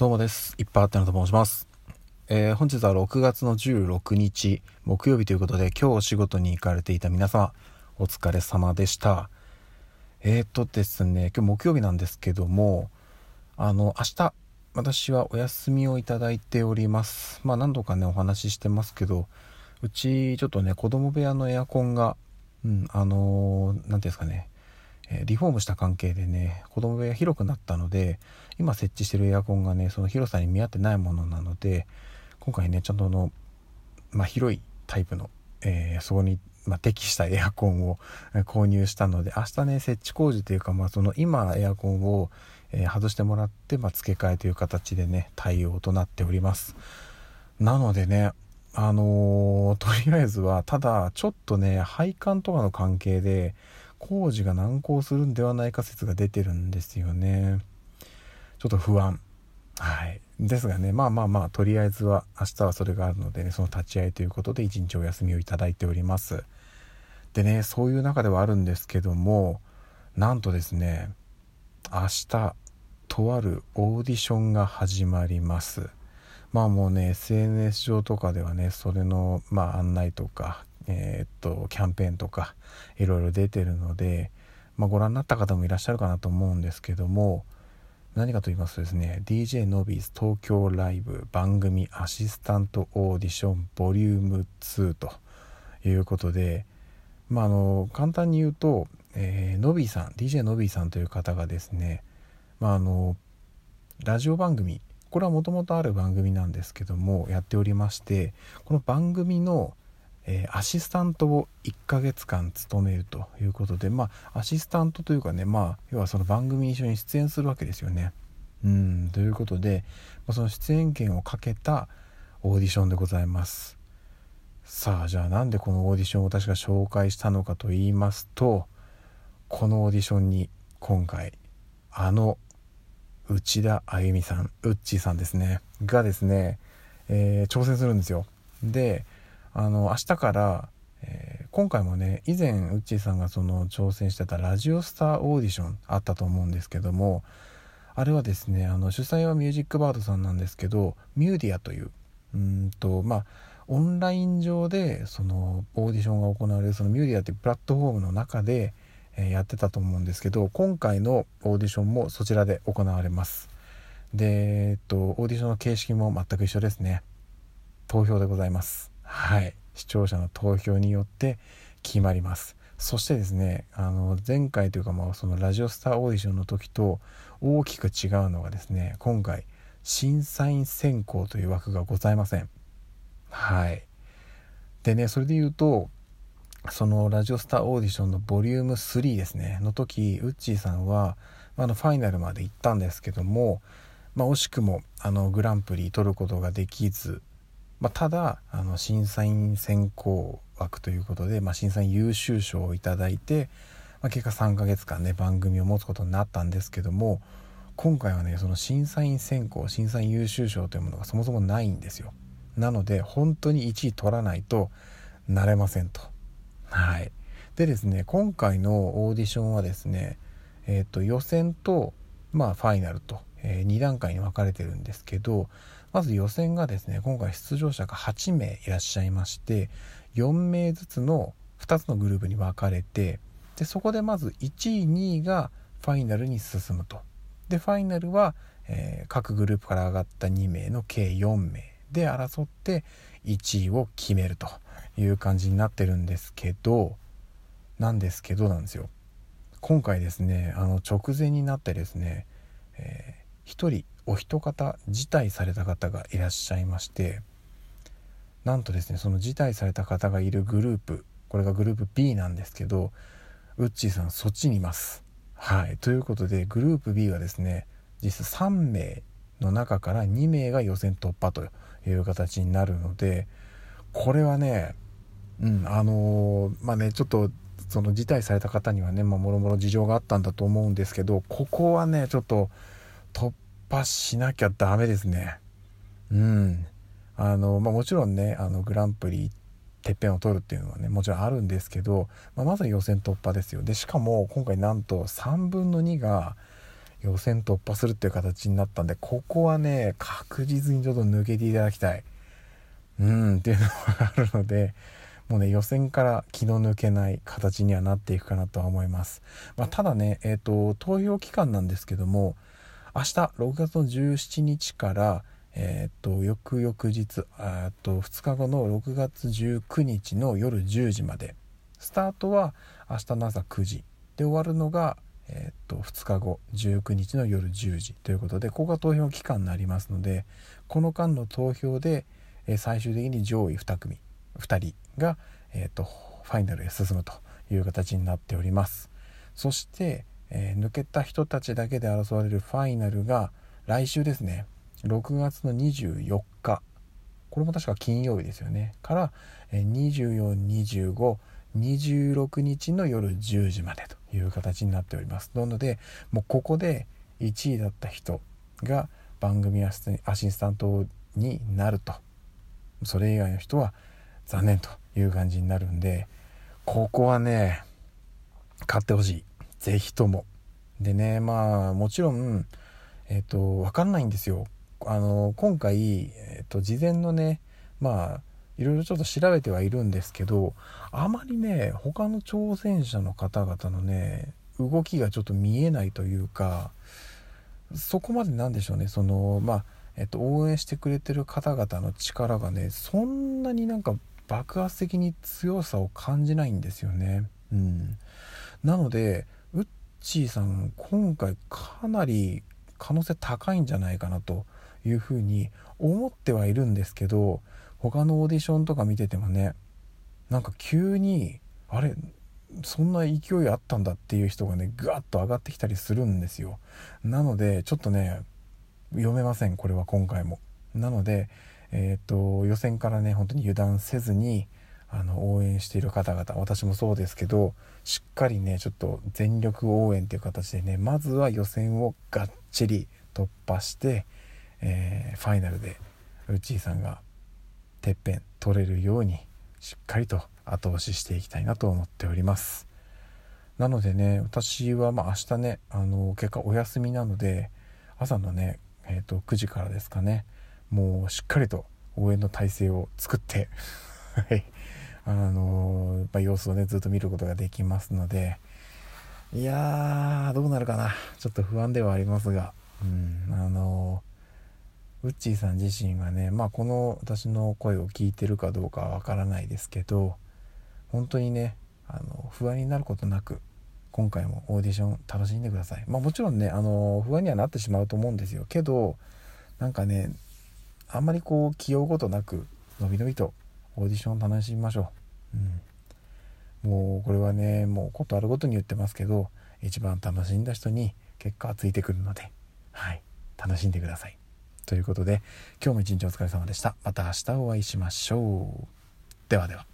どうもです。いっぱいあってのと申します。えー、本日は6月の16日、木曜日ということで、今日お仕事に行かれていた皆様、お疲れ様でした。えー、っとですね、今日木曜日なんですけども、あの、明日、私はお休みをいただいております。まあ何度かね、お話ししてますけど、うち、ちょっとね、子供部屋のエアコンが、うん、あのー、て言うんですかね、リフォームした関係でね子供部屋広くなったので今設置してるエアコンがねその広さに見合ってないものなので今回ねちゃんとの、まあ、広いタイプの、えー、そこに、まあ、適したエアコンを購入したので明日ね設置工事というか、まあ、その今エアコンを、えー、外してもらって、まあ、付け替えという形でね対応となっております。なのでねあのー、とりあえずはただちょっとね配管とかの関係で工事が難航するんではないか説が出てるんですよね。ちょっと不安。はい。ですがねまあまあまあとりあえずは明日はそれがあるのでねその立ち会いということで一日お休みをいただいております。でねそういう中ではあるんですけどもなんとですね明日とあるオーディションが始まります。まあもうね SNS 上とかではねそれのまあ案内とかえー、っとキャンペーンとかいろいろ出てるので、まあ、ご覧になった方もいらっしゃるかなと思うんですけども何かと言いますとですね DJ のびー東京ライブ番組アシスタントオーディションボリューム2ということでまああの簡単に言うと、えー、のびーさん DJ のびーさんという方がですねまああのラジオ番組これはもともとある番組なんですけどもやっておりましてこの番組のえー、アシスタントを1ヶ月間務めるということでまあアシスタントというかねまあ要はその番組一緒に出演するわけですよね。うんということで、まあ、その出演権をかけたオーディションでございます。さあじゃあなんでこのオーディションを私が紹介したのかと言いますとこのオーディションに今回あの内田あゆみさんウッチーさんですねがですね、えー、挑戦するんですよ。であの明日から、えー、今回もね以前ウッチーさんがその挑戦してたラジオスターオーディションあったと思うんですけどもあれはですねあの主催はミュージックバードさんなんですけどミューディアといううんとまあオンライン上でそのオーディションが行われるそのミューディアっていうプラットフォームの中で、えー、やってたと思うんですけど今回のオーディションもそちらで行われます。でえっとオーディションの形式も全く一緒ですね。投票でございます。はい。視聴者の投票によって決まります。そしてですねあの前回というかまあそのラジオスターオーディションの時と大きく違うのがですね今回審査員選考という枠がございません。はい。でねそれで言うとそのラジオスターオーディションのボリューム3ですね。の時ウッチーさんはあのファイナルまで行ったんですけども、まあ、惜しくもあのグランプリ取ることができずまあ、ただあの審査員選考枠ということで、まあ、審査員優秀賞をいただいて、まあ、結果3ヶ月間ね番組を持つことになったんですけども今回はねその審査員選考審査員優秀賞というものがそもそもないんですよ。なので本当に1位取らないとなれませんと。はい。でですね今回のオーディションはですねえっ、ー、と予選とまあファイナルと、えー、2段階に分かれてるんですけどまず予選がですね今回出場者が8名いらっしゃいまして4名ずつの2つのグループに分かれてでそこでまず1位2位がファイナルに進むと。でファイナルは、えー、各グループから上がった2名の計4名で争って1位を決めるという感じになってるんですけどなんですけどなんですよ。今回ですねあの直前になってですね、えー、1人お一方辞退された方がいらっしゃいましてなんとですねその辞退された方がいるグループこれがグループ B なんですけどウッチーさんそっちにいます。はいということでグループ B はですね実質3名の中から2名が予選突破という形になるのでこれはねうんあのー、まあねちょっとその辞退された方にはねもろもろ事情があったんだと思うんですけどここはねちょっと突破しなきゃダメですね。うん。あの、まあ、もちろんね、あの、グランプリ、てっぺんを取るっていうのはね、もちろんあるんですけど、まあ、まず予選突破ですよ。で、しかも、今回なんと3分の2が予選突破するっていう形になったんでここはね確実にちょっと抜けていただきたいうんっていうのがあるのでもうね予選から気の抜けない形にはなっていくかなとは思います、まあ、ただねえっ、ー、と投票期間なんですけども明日6月の17日からえっ、と翌々日と2日後の6月19日の夜10時まで。スタートは明日の朝9時。で終わるのがえー、と2日後19日の夜10時。ということでここが投票期間になりますのでこの間の投票で、え最終的に上位2組2人が、えーと、ファイナルへ進むという形になっております。そして、えー、抜けた人たちだけで争われるファイナルが来週ですね。6月の24日。これも確か金曜日ですよね。から、えー、242526日の夜10時までという形になっております。なのでもうここで1位だった人が番組アシスタントになると。それ以外の人は残念という感じになるんでここはね買ってほしい。是非とも。でねまあもちろんえっ、ー、と分かんないんですよ。あの今回、えーと、事前のねまあいろいろちょっと調べてはいるんですけどあまりね他の挑戦者の方々のね動きがちょっと見えないというかそこまでなんでしょうね。そのまあえっと、応援してくれてる方々の力がねそんなになんか爆発的に強さを感じないんですよね。うん、なのでチーさん今回かなり可能性高いんじゃないかなというふうに思ってはいるんですけど他のオーディションとか見ててもねなんか急にあれそんな勢いあったんだっていう人がねガッと上がってきたりするんですよ。なのでちょっとね読めませんこれは今回も。なのでえっ、と予選からね本当に油断せずにあの応援している方々私もそうですけどしっかりねちょっと全力応援という形でねまずは予選をがっちり突破して、えー、ファイナルでウッチーさんがてっぺん取れるようにしっかりと後押ししていきたいなと思っております。なのでね私はまあ明日ねあの結果お休みなので朝のねえーと、9時からですかねもうしっかりと応援の体制を作って はいあのー、まあ、様子をねずっと見ることができますのでいやーどうなるかなちょっと不安ではありますがうんあのー、ウッチーさん自身がねまあこの私の声を聞いてるかどうかはわからないですけど本当にねあの不安になることなく今回もオーディション楽しんでください。まあもちろんね、あの不安にはなってしまうと思うんですよ。けど、なんかね、あんまりこう気負うことなく、のびのびとオーディション楽しみましょう。うん。もうこれはね、もうことあるごとに言ってますけど、一番楽しんだ人に結果はついてくるので、はい。楽しんでください。ということで、今日も一日お疲れ様でした。また明日お会いしましょう。ではでは。